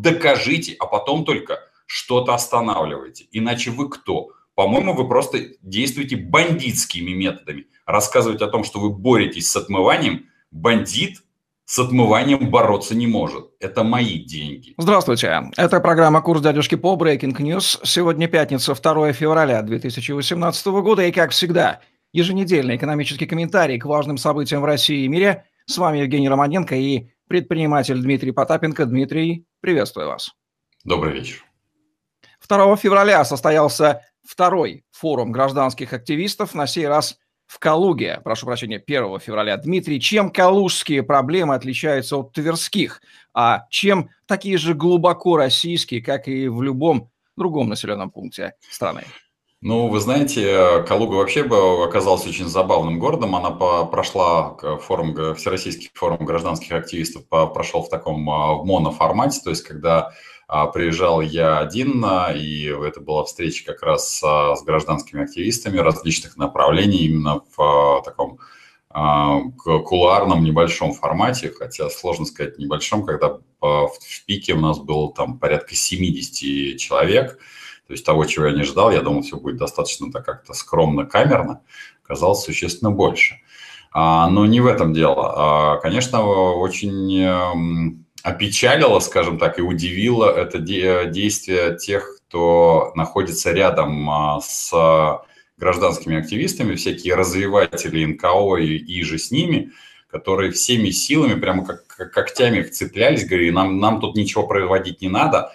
Докажите, а потом только что-то останавливайте. Иначе вы кто? По-моему, вы просто действуете бандитскими методами. Рассказывать о том, что вы боретесь с отмыванием, бандит с отмыванием бороться не может. Это мои деньги. Здравствуйте. Это программа «Курс дядюшки по Breaking News». Сегодня пятница, 2 февраля 2018 года. И, как всегда, еженедельный экономический комментарий к важным событиям в России и мире. С вами Евгений Романенко и предприниматель Дмитрий Потапенко. Дмитрий, приветствую вас. Добрый вечер. 2 февраля состоялся второй форум гражданских активистов, на сей раз в Калуге, прошу прощения, 1 февраля. Дмитрий, чем калужские проблемы отличаются от тверских, а чем такие же глубоко российские, как и в любом другом населенном пункте страны? Ну, вы знаете, Калуга вообще бы оказалась очень забавным городом. Она по, прошла форум, Всероссийский форум гражданских активистов по, прошел в таком а, в моноформате, то есть когда а, приезжал я один, а, и это была встреча как раз с гражданскими активистами различных направлений, именно в таком кулуарном небольшом формате, хотя сложно сказать небольшом, когда в пике у нас было там порядка 70 человек, то есть того, чего я не ждал, я думал, все будет достаточно так как-то скромно, камерно, оказалось существенно больше. Но не в этом дело. Конечно, очень эм, опечалило, скажем так, и удивило это действие тех, кто находится рядом а, с гражданскими активистами, всякие развиватели НКО и, и же с ними, которые всеми силами, прямо как, как когтями их цеплялись, говорили, нам, нам тут ничего проводить не надо,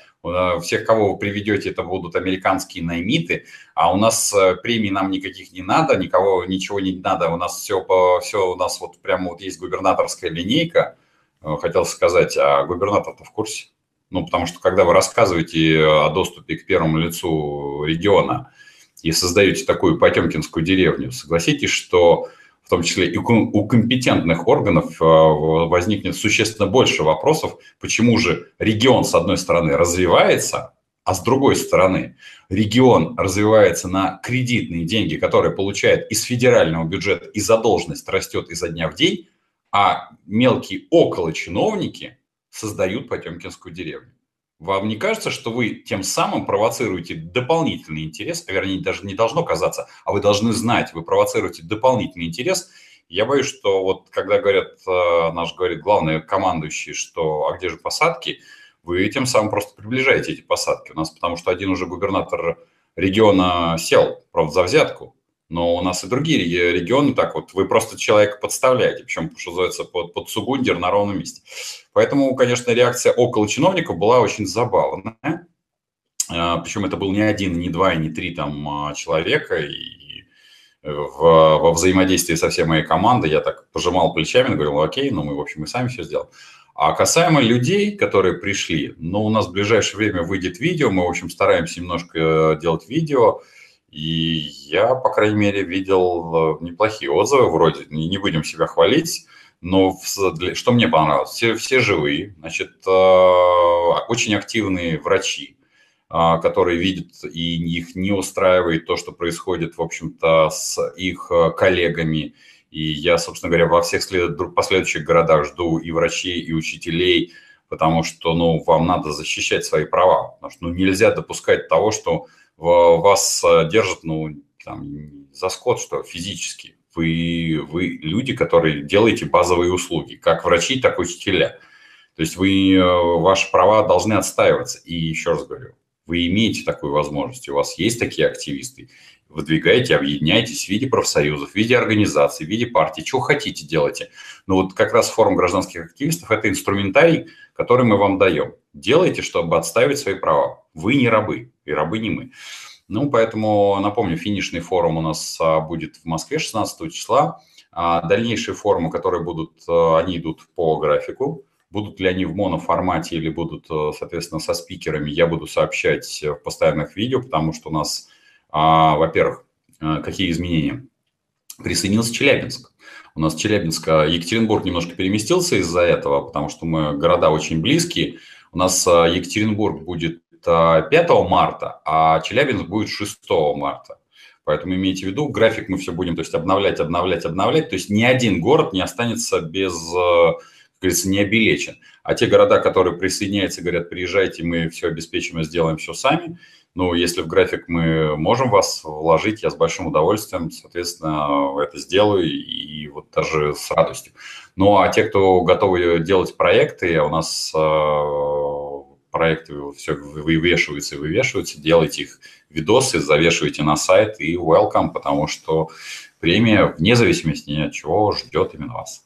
всех, кого вы приведете, это будут американские наймиты, а у нас э, премий нам никаких не надо, никого, ничего не надо, у нас все, все у нас вот прямо вот есть губернаторская линейка, Э, хотел сказать, а губернатор-то в курсе? Ну, потому что когда вы рассказываете о доступе к первому лицу региона и создаете такую потемкинскую деревню, согласитесь, что в том числе и у компетентных органов э, возникнет существенно больше вопросов, почему же регион, с одной стороны, развивается, а с другой стороны, регион развивается на кредитные деньги, которые получает из федерального бюджета, и задолженность растет изо дня в день, а мелкие околочиновники создают Потемкинскую деревню. Вам не кажется, что вы тем самым провоцируете дополнительный интерес, а вернее, даже не должно казаться, а вы должны знать, вы провоцируете дополнительный интерес. Я боюсь, что вот когда говорят, э, наш говорит главный командующий, что а где же посадки, вы тем самым просто приближаете эти посадки у нас, потому что один уже губернатор региона сел, правда, за взятку, но у нас и другие регионы так вот, вы просто человека подставляете, причем, что называется, под, под сугундер на ровном месте. Поэтому, конечно, реакция около чиновников была очень забавная. А, причем это был не один, не два, не три там а, человека. И в, во взаимодействии со всей моей командой я так пожимал плечами, говорил, окей, ну мы, в общем, мы сами все сделаем. А касаемо людей, которые пришли, ну, у нас в ближайшее время выйдет видео, мы, в общем, стараемся немножко э, делать видео, и я, по крайней мере, видел э, неплохие отзывы, вроде, не будем себя хвалить, но что мне понравилось, все, все живые, значит, э, очень активные врачи, э, которые видят и их не устраивает то, что происходит, в общем-то, с их коллегами. И я, собственно говоря, во всех последующих городах жду и врачей, и учителей, потому что, ну, вам надо защищать свои права, потому что, ну, нельзя допускать того, что вас э, держат, ну, там, за скот, что физически. Вы, вы люди, которые делаете базовые услуги, как врачи, так и учителя. То есть вы, э, ваши права должны отстаиваться. И еще раз говорю, вы имеете такую возможность, у вас есть такие активисты, выдвигайте, объединяйтесь в виде профсоюзов, в виде организаций, в виде партий, что хотите делайте. Но вот как раз форум гражданских активистов – это инструментарий, который мы вам даем. Делайте, чтобы отстаивать свои права. Вы не рабы, и рабы не мы. Ну, поэтому, напомню, финишный форум у нас а, будет в Москве 16 числа. А дальнейшие форумы, которые будут, а, они идут по графику. Будут ли они в моноформате или будут, соответственно, со спикерами, я буду сообщать в постоянных видео, потому что у нас, во-первых, какие изменения? Присоединился Челябинск. У нас Челябинск, Екатеринбург немножко переместился из-за этого, потому что мы города очень близкие. У нас Екатеринбург будет 5 марта, а Челябинск будет 6 марта. Поэтому имейте в виду, график мы все будем то есть, обновлять, обновлять, обновлять. То есть ни один город не останется без э, говорится, не обелечен. А те города, которые присоединяются, говорят, приезжайте, мы все обеспечим и сделаем все сами, ну, если в график мы можем вас вложить, я с большим удовольствием, соответственно, это сделаю и вот даже с радостью. Ну, а те, кто готовы делать проекты, у нас э, проекты все вывешиваются и вывешиваются, делайте их видосы, завешивайте на сайт и welcome, потому что премия, вне зависимости ни от чего, ждет именно вас.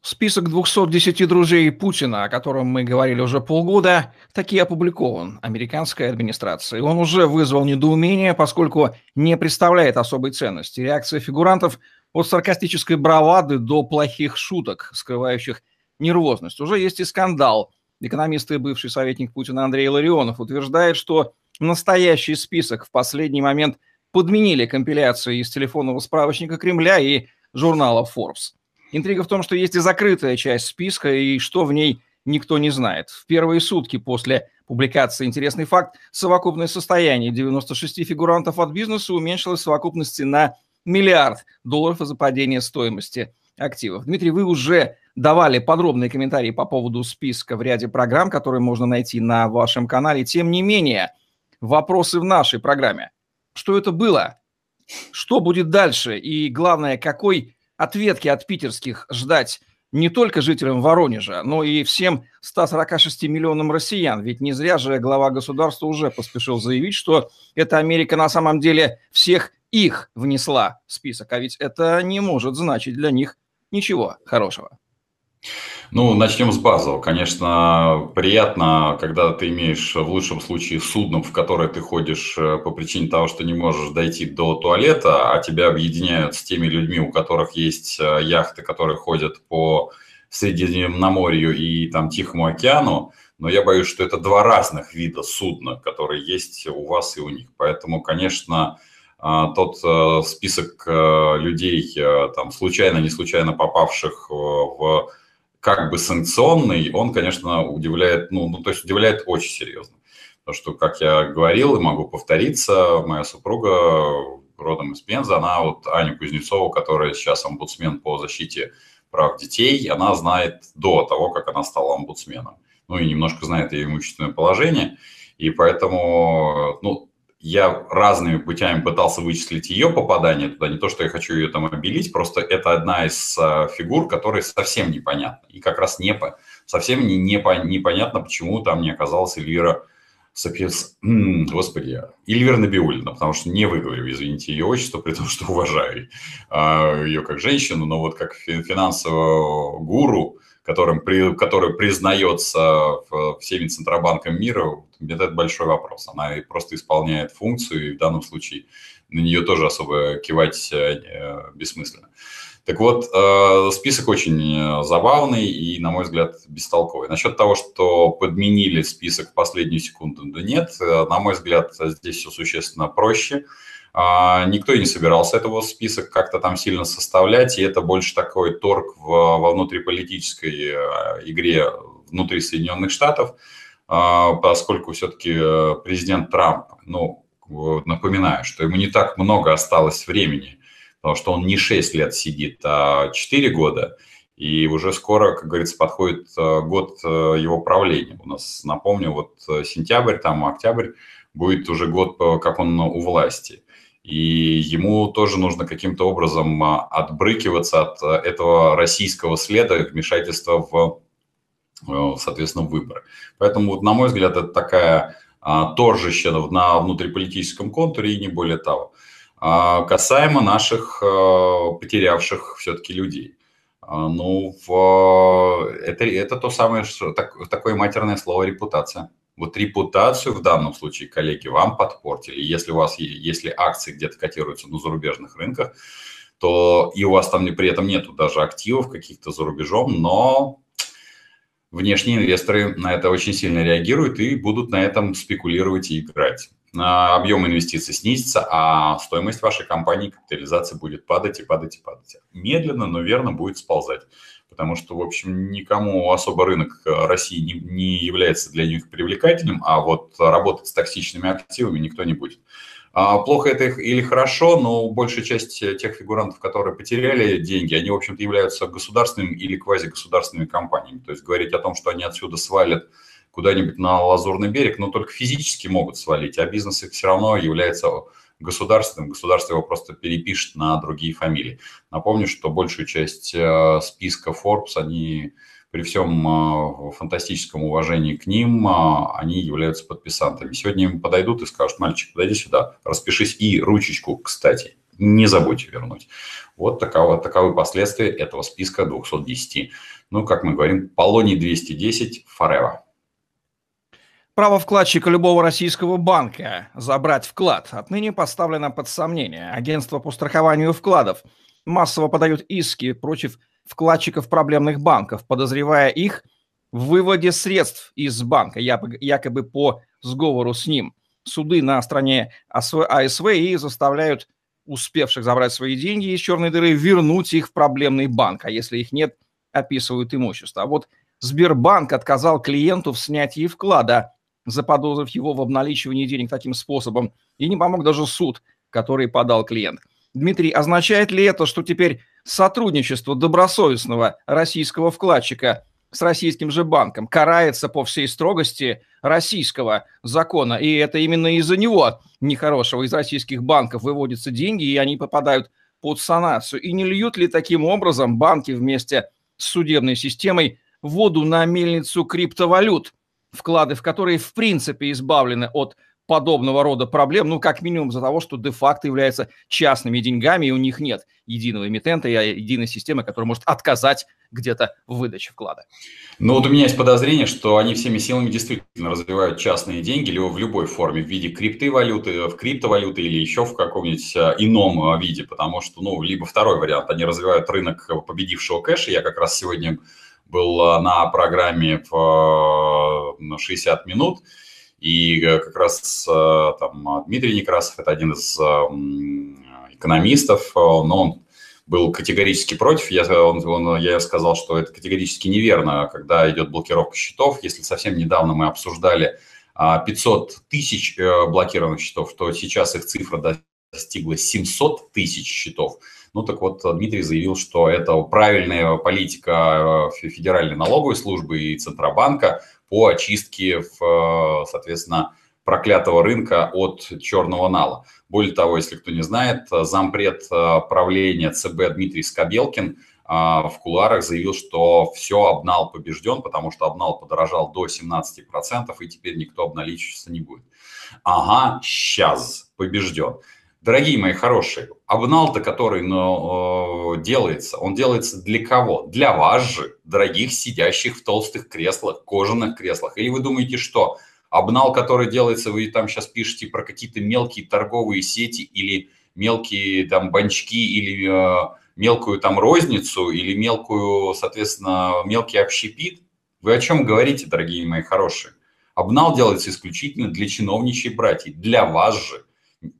Список 210 друзей Путина, о котором мы говорили уже полгода, таки опубликован американской администрацией. Он уже вызвал недоумение, поскольку не представляет особой ценности. Реакция фигурантов от саркастической бравады до плохих шуток, скрывающих нервозность. Уже есть и скандал. Экономист и бывший советник Путина Андрей Ларионов утверждает, что настоящий список в последний момент подменили компиляции из телефонного справочника Кремля и журнала Forbes. Интрига в том, что есть и закрытая часть списка, и что в ней никто не знает. В первые сутки после публикации интересный факт, совокупное состояние 96 фигурантов от бизнеса уменьшилось в совокупности на миллиард долларов из-за падения стоимости активов. Дмитрий, вы уже давали подробные комментарии по поводу списка в ряде программ, которые можно найти на вашем канале. Тем не менее, вопросы в нашей программе. Что это было? Что будет дальше? И главное, какой ответки от питерских ждать не только жителям Воронежа, но и всем 146 миллионам россиян. Ведь не зря же глава государства уже поспешил заявить, что эта Америка на самом деле всех их внесла в список. А ведь это не может значить для них ничего хорошего. Ну, начнем с базового. Конечно, приятно, когда ты имеешь в лучшем случае судно, в которое ты ходишь э, по причине того, что не можешь дойти до туалета, а тебя объединяют с теми людьми, у которых есть э, яхты, которые ходят по Средиземноморью и там Тихому океану. Но я боюсь, что это два разных вида судна, которые есть у вас и у них. Поэтому, конечно, э, тот список людей, там, случайно, не случайно попавших в как бы санкционный, он, конечно, удивляет, ну, ну, то есть удивляет очень серьезно. Потому что, как я говорил и могу повториться, моя супруга родом из Пензы, она вот Аню Кузнецову, которая сейчас омбудсмен по защите прав детей, она знает до того, как она стала омбудсменом. Ну и немножко знает ее имущественное положение. И поэтому, ну, я разными путями пытался вычислить ее попадание туда. Не то, что я хочу ее там обелить, просто это одна из а, фигур, которая совсем непонятна. И как раз не, совсем не, не, непонятно, почему там не оказалась Эльвира Сапес... Господи, Эльвира Набиулина, потому что не выговорю, извините, ее отчество, при том, что уважаю а, ее как женщину, но вот как финансового гуру, которым, при, который признается всеми центробанками мира, это большой вопрос. Она просто исполняет функцию, и в данном случае на нее тоже особо кивать э, бессмысленно. Так вот, э, список очень забавный и, на мой взгляд, бестолковый. Насчет того, что подменили список в последнюю секунду, да нет, э, на мой взгляд, здесь все существенно проще. А, никто и не собирался этого список как-то там сильно составлять, и это больше такой торг в, во внутриполитической э, игре внутри Соединенных Штатов, а, поскольку все-таки э, президент Трамп, ну, напоминаю, что ему не так много осталось времени, потому что он не 6 лет сидит, а 4 года, и уже скоро, как говорится, подходит э, год его правления. У нас, напомню, вот сентябрь, там октябрь, будет уже год, как он у власти и ему тоже нужно каким-то образом а, отбрыкиваться от а, этого российского следа вмешательства в, э, соответственно, выборы. Поэтому, вот, на мой взгляд, это такая а, торжище на внутриполитическом контуре и не более того. Касаемо наших потерявших все-таки людей. Ну, в, это, это то самое, так, такое матерное слово репутация. Вот репутацию в данном случае, коллеги, вам подпортили. Если у вас если акции где-то котируются на зарубежных рынках, то и у вас там при этом нету даже активов каких-то за рубежом, но внешние инвесторы на это очень сильно реагируют и будут на этом спекулировать и играть. Объем инвестиций снизится, а стоимость вашей компании, капитализация будет падать и падать и падать. Медленно, но верно будет сползать потому что, в общем, никому особо рынок э, России не, не является для них привлекательным, а вот работать с токсичными активами никто не будет. А плохо это или хорошо, но большая часть тех фигурантов, которые потеряли деньги, они, в общем-то, являются государственными или квазигосударственными компаниями. То есть говорить о том, что они отсюда свалят куда-нибудь на Лазурный берег, но только физически могут свалить, а бизнес их все равно является государственным, государство его просто перепишет на другие фамилии. Напомню, что большую часть э, списка Forbes, они при всем э, фантастическом уважении к ним, э, они являются подписантами. Сегодня им подойдут и скажут, мальчик, подойди сюда, распишись и ручечку, кстати, не забудьте вернуть. Вот таково, таковы последствия этого списка 210. Ну, как мы говорим, Полоний 210 forever. Право вкладчика любого российского банка забрать вклад отныне поставлено под сомнение. Агентство по страхованию вкладов массово подают иски против вкладчиков проблемных банков, подозревая их в выводе средств из банка, якобы по сговору с ним. Суды на стране АСВ и заставляют успевших забрать свои деньги из черной дыры вернуть их в проблемный банк, а если их нет, описывают имущество. А вот Сбербанк отказал клиенту в снятии вклада, заподозрив его в обналичивании денег таким способом, и не помог даже суд, который подал клиент. Дмитрий, означает ли это, что теперь сотрудничество добросовестного российского вкладчика с российским же банком карается по всей строгости российского закона, и это именно из-за него нехорошего из российских банков выводятся деньги, и они попадают под санацию. И не льют ли таким образом банки вместе с судебной системой воду на мельницу криптовалют, вклады в которые в принципе избавлены от подобного рода проблем, ну, как минимум за того, что де-факто являются частными деньгами, и у них нет единого эмитента и единой системы, которая может отказать где-то в выдаче вклада. Ну, вот у меня есть подозрение, что они всеми силами действительно развивают частные деньги либо в любой форме, в виде криптовалюты, в криптовалюты или еще в каком-нибудь э, ином э, виде, потому что, ну, либо второй вариант, они развивают рынок победившего кэша, я как раз сегодня был э, на программе в 60 минут, и э, как раз э, там Дмитрий Некрасов, это один из экономистов, но он был категорически против. Я, он, он, я сказал, что это категорически неверно, когда идет блокировка счетов. Если совсем недавно мы обсуждали 500 тысяч блокированных счетов, то сейчас их цифра достигла 700 тысяч счетов. Ну так вот, Дмитрий заявил, что это правильная политика э, Федеральной налоговой службы и Центробанка по очистке, соответственно, проклятого рынка от черного нала. Более того, если кто не знает, зампред э, правления ЦБ Дмитрий Скобелкин э, в куларах заявил, что все, обнал побежден, потому что обнал подорожал до 17%, и теперь никто обналичиваться не будет. Ага, сейчас побежден. Дорогие мои хорошие, обнал-то, который ну, делается, он делается для кого? Для вас же, дорогих сидящих в толстых креслах, кожаных креслах. Или вы думаете, что обнал, который делается, вы там сейчас пишете про какие-то мелкие торговые сети или мелкие там банчки или э, мелкую там розницу или мелкую, соответственно, мелкий общепит? Вы о чем говорите, дорогие мои хорошие? Обнал делается исключительно для чиновничьей братьев, для вас же –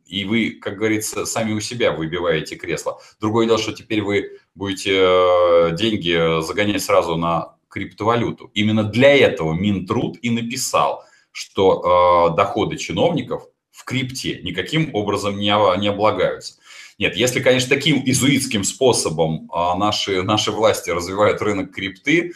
и вы, как говорится, сами у себя выбиваете кресло. Другое дело, что теперь вы будете э, деньги загонять сразу на криптовалюту. Именно для этого Минтруд и написал, что э, доходы чиновников в крипте никаким образом не, не облагаются. Нет, если, конечно, таким изуитским способом э, наши, наши власти развивают рынок крипты,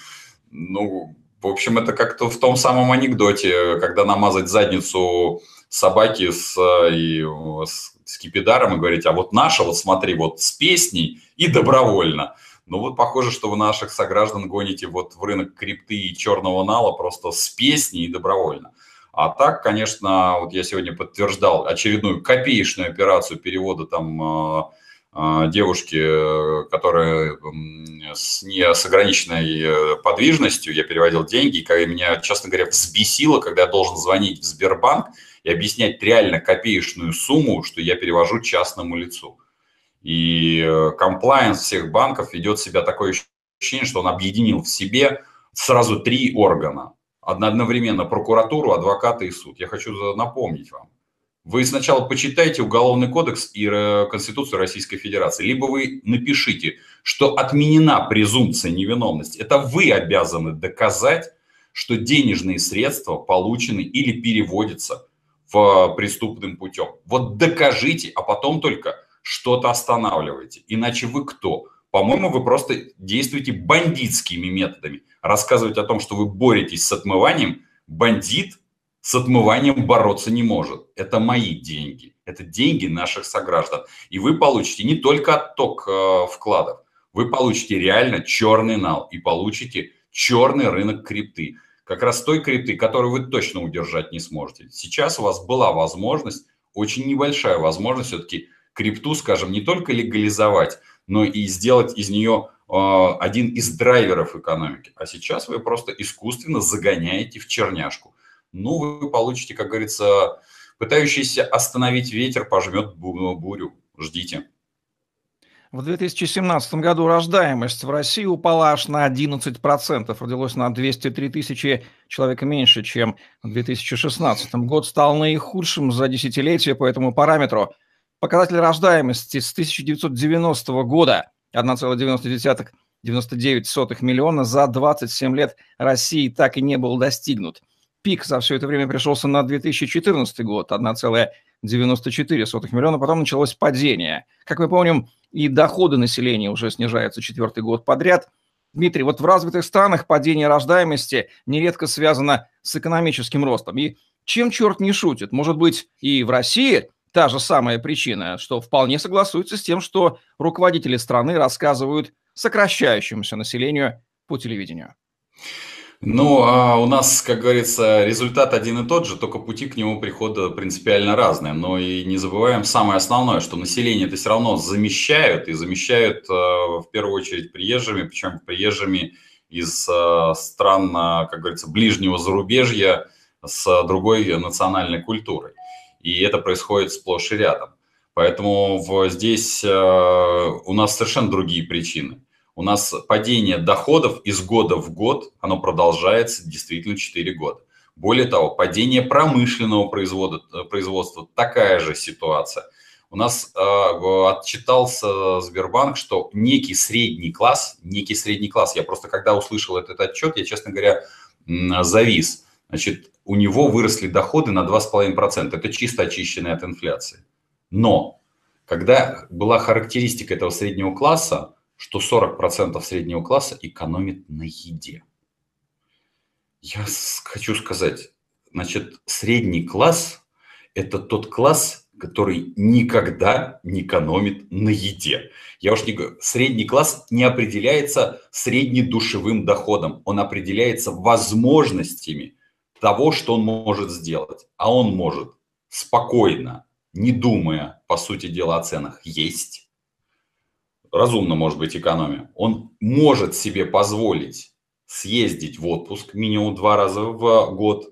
ну, в общем, это как-то в том самом анекдоте, когда намазать задницу собаки с, и, с скипидаром и говорить, а вот наша, вот смотри, вот с песней и добровольно. Ну вот похоже, что вы наших сограждан гоните вот в рынок крипты и черного нала просто с песней и добровольно. А так, конечно, вот я сегодня подтверждал очередную копеечную операцию перевода там а, а, девушки, которая с, не с ограниченной э, подвижностью, я переводил деньги, и меня, честно говоря, взбесило, когда я должен звонить в Сбербанк и объяснять реально копеечную сумму, что я перевожу частному лицу. И комплайенс всех банков ведет себя такое ощущение, что он объединил в себе сразу три органа. Одновременно прокуратуру, адвоката и суд. Я хочу напомнить вам. Вы сначала почитайте Уголовный кодекс и э, Конституцию Российской Федерации, либо вы напишите, что отменена презумпция невиновности. Это вы обязаны доказать, что денежные средства получены или переводятся преступным путем. Вот докажите, а потом только что-то останавливайте. Иначе вы кто? По-моему, вы просто действуете бандитскими методами. Рассказывать о том, что вы боретесь с отмыванием, бандит с отмыванием бороться не может. Это мои деньги. Это деньги наших сограждан. И вы получите не только отток э, вкладов, вы получите реально черный нал и получите черный рынок крипты. Как раз той крипты, которую вы точно удержать не сможете. Сейчас у вас была возможность, очень небольшая возможность все-таки крипту, скажем, не только легализовать, но и сделать из нее э, один из драйверов экономики. А сейчас вы просто искусственно загоняете в черняшку. Ну, вы получите, как говорится, пытающийся остановить ветер пожмет бурю. Ждите. В 2017 году рождаемость в России упала аж на 11%. Родилось на 203 тысячи человек меньше, чем в 2016. Год стал наихудшим за десятилетие по этому параметру. Показатель рождаемости с 1990 года 1,99 миллиона за 27 лет России так и не был достигнут. Пик за все это время пришелся на 2014 год, 1,94 миллиона, потом началось падение. Как мы помним, и доходы населения уже снижаются четвертый год подряд. Дмитрий, вот в развитых странах падение рождаемости нередко связано с экономическим ростом. И чем черт не шутит? Может быть, и в России та же самая причина, что вполне согласуется с тем, что руководители страны рассказывают сокращающемуся населению по телевидению. Ну, а у нас, как говорится, результат один и тот же, только пути к нему прихода принципиально разные. Но и не забываем самое основное, что население это все равно замещают, и замещают э, в первую очередь приезжими, причем приезжими из э, стран, э, как говорится, ближнего зарубежья с другой национальной культурой. И это происходит сплошь и рядом. Поэтому здесь у нас совершенно другие причины у нас падение доходов из года в год, оно продолжается действительно 4 года. Более того, падение промышленного производства, производства такая же ситуация. У нас э, отчитался Сбербанк, что некий средний класс, некий средний класс, я просто когда услышал этот отчет, я, честно говоря, завис. Значит, у него выросли доходы на 2,5%. Это чисто очищенные от инфляции. Но когда была характеристика этого среднего класса, что 40% среднего класса экономит на еде. Я хочу сказать, значит, средний класс – это тот класс, который никогда не экономит на еде. Я уж не говорю, средний класс не определяется среднедушевым доходом, он определяется возможностями того, что он может сделать. А он может спокойно, не думая, по сути дела, о ценах, есть, разумно может быть экономия, он может себе позволить съездить в отпуск минимум два раза в год,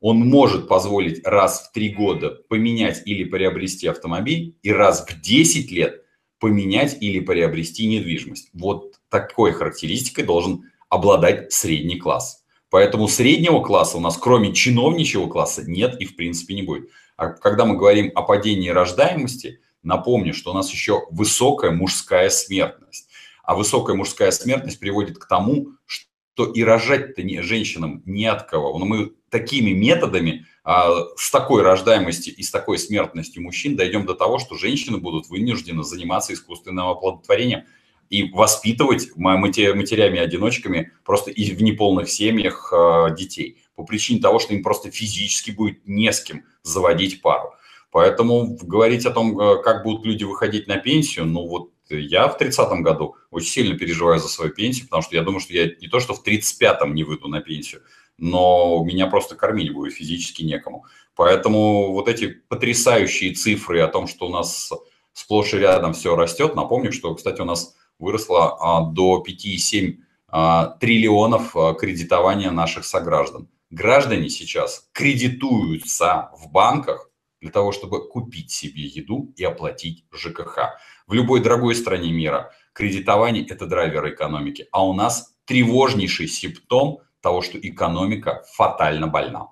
он может позволить раз в три года поменять или приобрести автомобиль и раз в 10 лет поменять или приобрести недвижимость. Вот такой характеристикой должен обладать средний класс. Поэтому среднего класса у нас, кроме чиновничьего класса, нет и в принципе не будет. А когда мы говорим о падении рождаемости – Напомню, что у нас еще высокая мужская смертность. А высокая мужская смертность приводит к тому, что и рожать-то не, женщинам не от кого. Но мы такими методами, а, с такой рождаемостью и с такой смертностью мужчин дойдем до того, что женщины будут вынуждены заниматься искусственным оплодотворением и воспитывать матерями-одиночками просто и в неполных семьях а, детей по причине того, что им просто физически будет не с кем заводить пару. Поэтому говорить о том, э, как будут люди выходить на пенсию, ну вот я в 30-м году очень сильно переживаю за свою пенсию, потому что я думаю, что я не то, что в 35-м не выйду на пенсию, но меня просто кормить будет физически некому. Поэтому вот эти потрясающие цифры о том, что у нас сплошь и рядом все растет, напомню, что, кстати, у нас выросло а, до 5,7 а, триллионов а, кредитования наших сограждан. Граждане сейчас кредитуются в банках для того, чтобы купить себе еду и оплатить ЖКХ. В любой дорогой стране мира кредитование – это драйвер экономики, а у нас тревожнейший симптом того, что экономика фатально больна.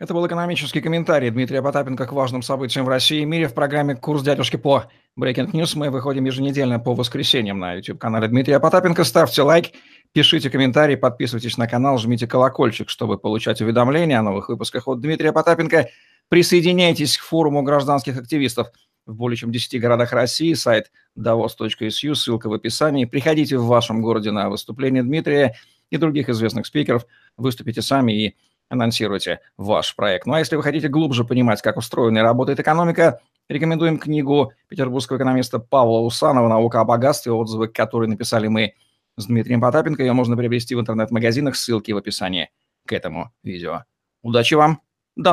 Это был экономический комментарий Дмитрия Потапенко к важным событиям в России и мире в программе «Курс дядюшки по Breaking News». Мы выходим еженедельно по воскресеньям на YouTube-канале Дмитрия Потапенко. Ставьте лайк, пишите комментарии, подписывайтесь на канал, жмите колокольчик, чтобы получать уведомления о новых выпусках от Дмитрия Потапенко – Присоединяйтесь к форуму гражданских активистов в более чем 10 городах России. Сайт davos.su, ссылка в описании. Приходите в вашем городе на выступление Дмитрия и других известных спикеров. Выступите сами и анонсируйте ваш проект. Ну а если вы хотите глубже понимать, как устроена и работает экономика, рекомендуем книгу петербургского экономиста Павла Усанова «Наука о богатстве», отзывы, которые написали мы с Дмитрием Потапенко. Ее можно приобрести в интернет-магазинах, ссылки в описании к этому видео. Удачи вам, до новых